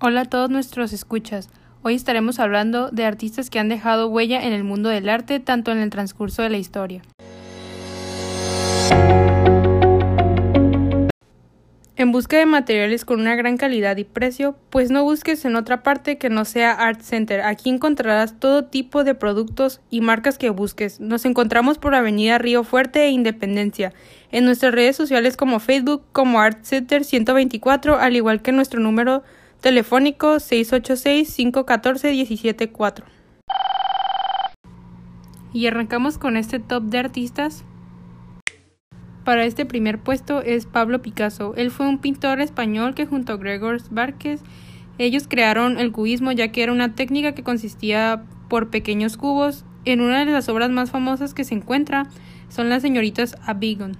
Hola a todos nuestros escuchas. Hoy estaremos hablando de artistas que han dejado huella en el mundo del arte tanto en el transcurso de la historia. En busca de materiales con una gran calidad y precio, pues no busques en otra parte que no sea Art Center. Aquí encontrarás todo tipo de productos y marcas que busques. Nos encontramos por Avenida Río Fuerte e Independencia. En nuestras redes sociales como Facebook como Art Center 124, al igual que nuestro número telefónico 686-514-174. Y arrancamos con este top de artistas para este primer puesto es Pablo Picasso. Él fue un pintor español que junto a Gregor Várquez ellos crearon el cubismo ya que era una técnica que consistía por pequeños cubos. En una de las obras más famosas que se encuentra son las señoritas Abigon.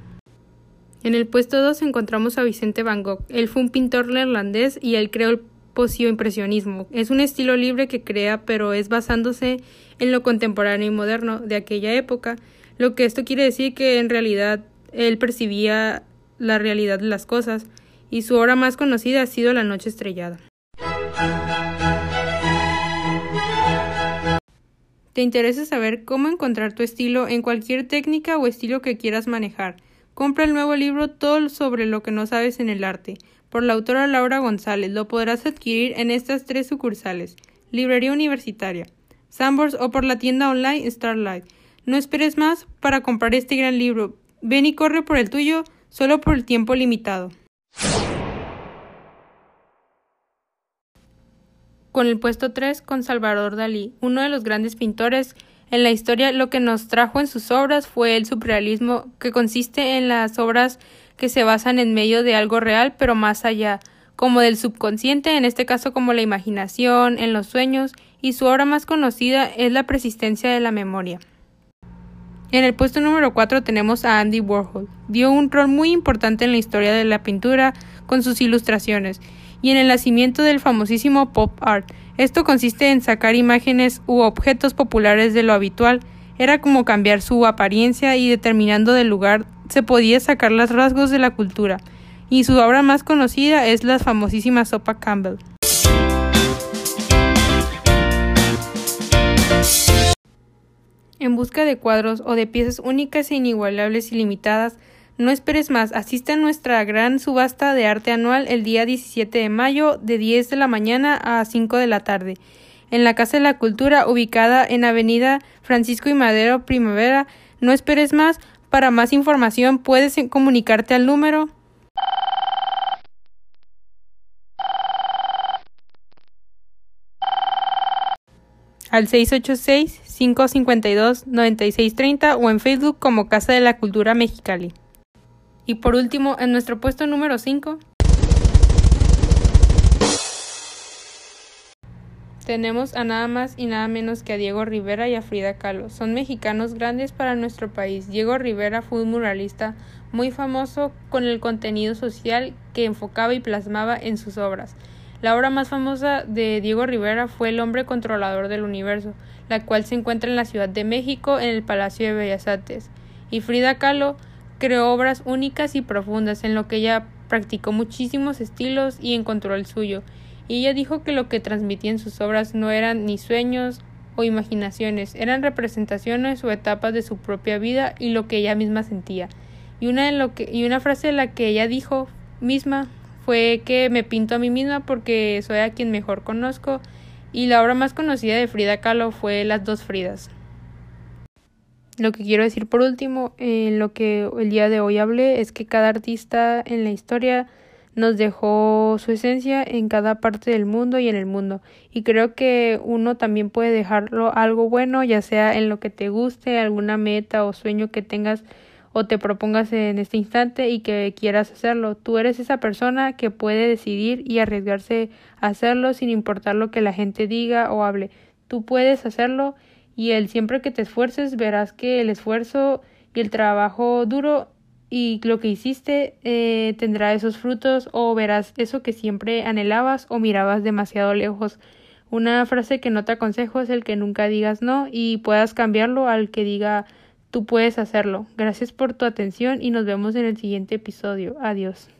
En el puesto 2 encontramos a Vicente Van Gogh. Él fue un pintor neerlandés y él creó el posioimpresionismo. Es un estilo libre que crea pero es basándose en lo contemporáneo y moderno de aquella época, lo que esto quiere decir que en realidad él percibía la realidad de las cosas, y su obra más conocida ha sido La Noche Estrellada. ¿Te interesa saber cómo encontrar tu estilo en cualquier técnica o estilo que quieras manejar? Compra el nuevo libro Todo sobre lo que no sabes en el arte, por la autora Laura González. Lo podrás adquirir en estas tres sucursales: Librería Universitaria, Sambors o por la tienda online Starlight. No esperes más para comprar este gran libro. Ven y corre por el tuyo solo por el tiempo limitado. Con el puesto 3 con Salvador Dalí, uno de los grandes pintores en la historia, lo que nos trajo en sus obras fue el surrealismo, que consiste en las obras que se basan en medio de algo real, pero más allá, como del subconsciente, en este caso como la imaginación, en los sueños, y su obra más conocida es La persistencia de la memoria. En el puesto número 4 tenemos a Andy Warhol. Dio un rol muy importante en la historia de la pintura con sus ilustraciones y en el nacimiento del famosísimo pop art. Esto consiste en sacar imágenes u objetos populares de lo habitual. Era como cambiar su apariencia y determinando del lugar se podía sacar los rasgos de la cultura. Y su obra más conocida es la famosísima sopa Campbell. En busca de cuadros o de piezas únicas e inigualables y limitadas, no esperes más, asiste a nuestra gran subasta de arte anual el día 17 de mayo de 10 de la mañana a 5 de la tarde, en la Casa de la Cultura ubicada en Avenida Francisco y Madero Primavera. No esperes más, para más información puedes comunicarte al número al 686-552-9630 o en Facebook como Casa de la Cultura Mexicali. Y por último, en nuestro puesto número 5, tenemos a nada más y nada menos que a Diego Rivera y a Frida Kahlo. Son mexicanos grandes para nuestro país. Diego Rivera fue un muralista muy famoso con el contenido social que enfocaba y plasmaba en sus obras. La obra más famosa de Diego Rivera fue El hombre controlador del universo, la cual se encuentra en la Ciudad de México en el Palacio de Bellas Artes. Y Frida Kahlo creó obras únicas y profundas en lo que ella practicó muchísimos estilos y encontró el suyo. Y ella dijo que lo que transmitía en sus obras no eran ni sueños o imaginaciones, eran representaciones o etapas de su propia vida y lo que ella misma sentía. Y una, de lo que, y una frase de la que ella dijo misma fue que me pinto a mí misma porque soy a quien mejor conozco y la obra más conocida de Frida Kahlo fue Las dos Fridas. Lo que quiero decir por último, en lo que el día de hoy hablé, es que cada artista en la historia nos dejó su esencia en cada parte del mundo y en el mundo. Y creo que uno también puede dejarlo algo bueno, ya sea en lo que te guste, alguna meta o sueño que tengas o te propongas en este instante y que quieras hacerlo. Tú eres esa persona que puede decidir y arriesgarse a hacerlo sin importar lo que la gente diga o hable. Tú puedes hacerlo y el siempre que te esfuerces verás que el esfuerzo y el trabajo duro y lo que hiciste eh, tendrá esos frutos o verás eso que siempre anhelabas o mirabas demasiado lejos. Una frase que no te aconsejo es el que nunca digas no y puedas cambiarlo al que diga Tú puedes hacerlo. Gracias por tu atención y nos vemos en el siguiente episodio. Adiós.